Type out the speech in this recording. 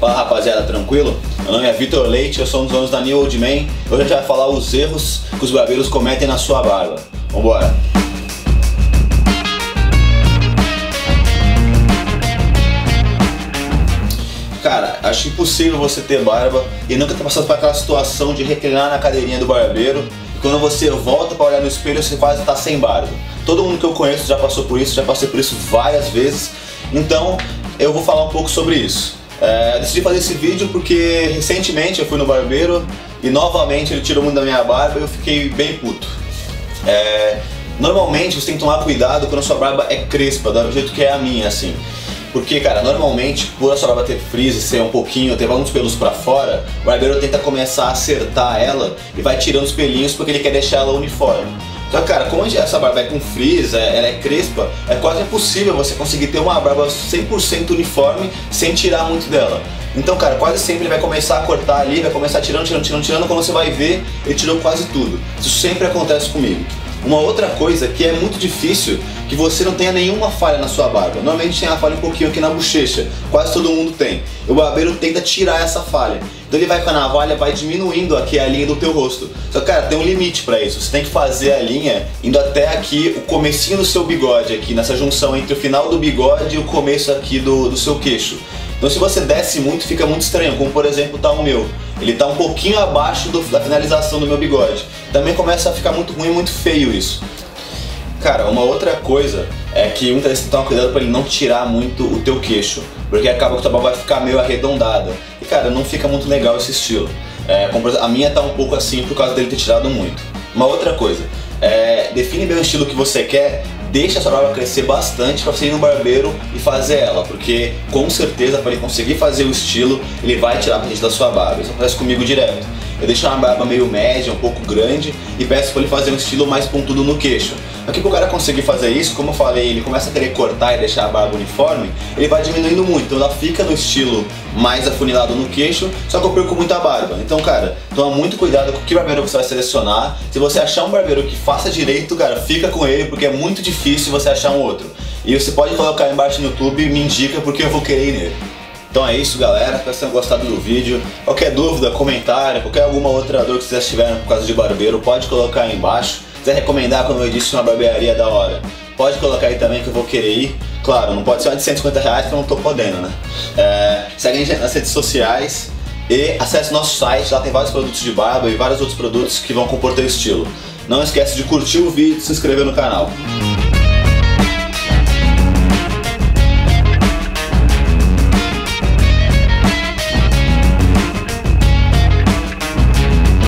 Fala rapaziada, tranquilo? Meu nome é Vitor Leite, eu sou um dos donos da New Old Man. Hoje a gente vai falar os erros que os barbeiros cometem na sua barba. Vambora! Cara, acho impossível você ter barba e nunca ter passado por aquela situação de reclinar na cadeirinha do barbeiro quando você volta para olhar no espelho você quase está sem barba. Todo mundo que eu conheço já passou por isso, já passei por isso várias vezes, então eu vou falar um pouco sobre isso. É, decidi fazer esse vídeo porque recentemente eu fui no barbeiro e novamente ele tirou muito da minha barba e eu fiquei bem puto. É, normalmente você tem que tomar cuidado quando a sua barba é crespa, do jeito que é a minha, assim. Porque, cara, normalmente, por a sua barba ter frizz ser um pouquinho, ter alguns pelos para fora, o barbeiro tenta começar a acertar ela e vai tirando os pelinhos porque ele quer deixar ela uniforme. Então, cara, como essa barba é com frizz, é, ela é crespa, é quase impossível você conseguir ter uma barba 100% uniforme sem tirar muito dela. Então, cara, quase sempre ele vai começar a cortar ali, vai começar tirando, tirando, tirando, tirando, quando você vai ver, ele tirou quase tudo. Isso sempre acontece comigo. Uma outra coisa que é muito difícil que você não tenha nenhuma falha na sua barba. Normalmente tem a falha um pouquinho aqui na bochecha, quase todo mundo tem. O barbeiro tenta tirar essa falha. Então ele vai com a navalha, vai diminuindo aqui a linha do teu rosto. Só que, cara, tem um limite para isso. Você tem que fazer a linha indo até aqui, o comecinho do seu bigode aqui, nessa junção entre o final do bigode e o começo aqui do, do seu queixo. Então se você desce muito, fica muito estranho, como por exemplo tá o meu. Ele tá um pouquinho abaixo do, da finalização do meu bigode. Também começa a ficar muito ruim, muito feio isso. Cara, uma outra coisa é que muitas vezes você toma cuidado para ele não tirar muito o teu queixo, porque acaba que tua barba vai ficar meio arredondada. E cara, não fica muito legal esse estilo. É, a minha tá um pouco assim por causa dele ter tirado muito. Uma outra coisa, é, define bem o estilo que você quer, deixa a sua barba crescer bastante para você ir no barbeiro e fazer ela, porque com certeza para ele conseguir fazer o estilo, ele vai tirar a da sua barba. Isso acontece comigo direto. Eu deixo uma barba meio média, um pouco grande e peço para ele fazer um estilo mais pontudo no queixo. Aqui para o cara conseguir fazer isso, como eu falei, ele começa a querer cortar e deixar a barba uniforme, ele vai diminuindo muito, então ela fica no estilo mais afunilado no queixo, só que eu perco muita barba. Então, cara, toma muito cuidado com que barbeiro você vai selecionar. Se você achar um barbeiro que faça direito, cara, fica com ele, porque é muito difícil você achar um outro. E você pode colocar embaixo no YouTube, me indica porque eu vou querer ir nele. Então é isso, galera. Espero que tenham gostado do vídeo. Qualquer dúvida, comentário, qualquer alguma outra dor que vocês tiverem por causa de barbeiro, pode colocar aí embaixo. Se quiser recomendar, como eu disse, uma barbearia da hora, pode colocar aí também que eu vou querer ir. Claro, não pode ser uma de 150 reais porque eu não tô podendo, né? É, segue a gente nas redes sociais e acesse nosso site, lá tem vários produtos de barba e vários outros produtos que vão compor teu estilo. Não esquece de curtir o vídeo e se inscrever no canal.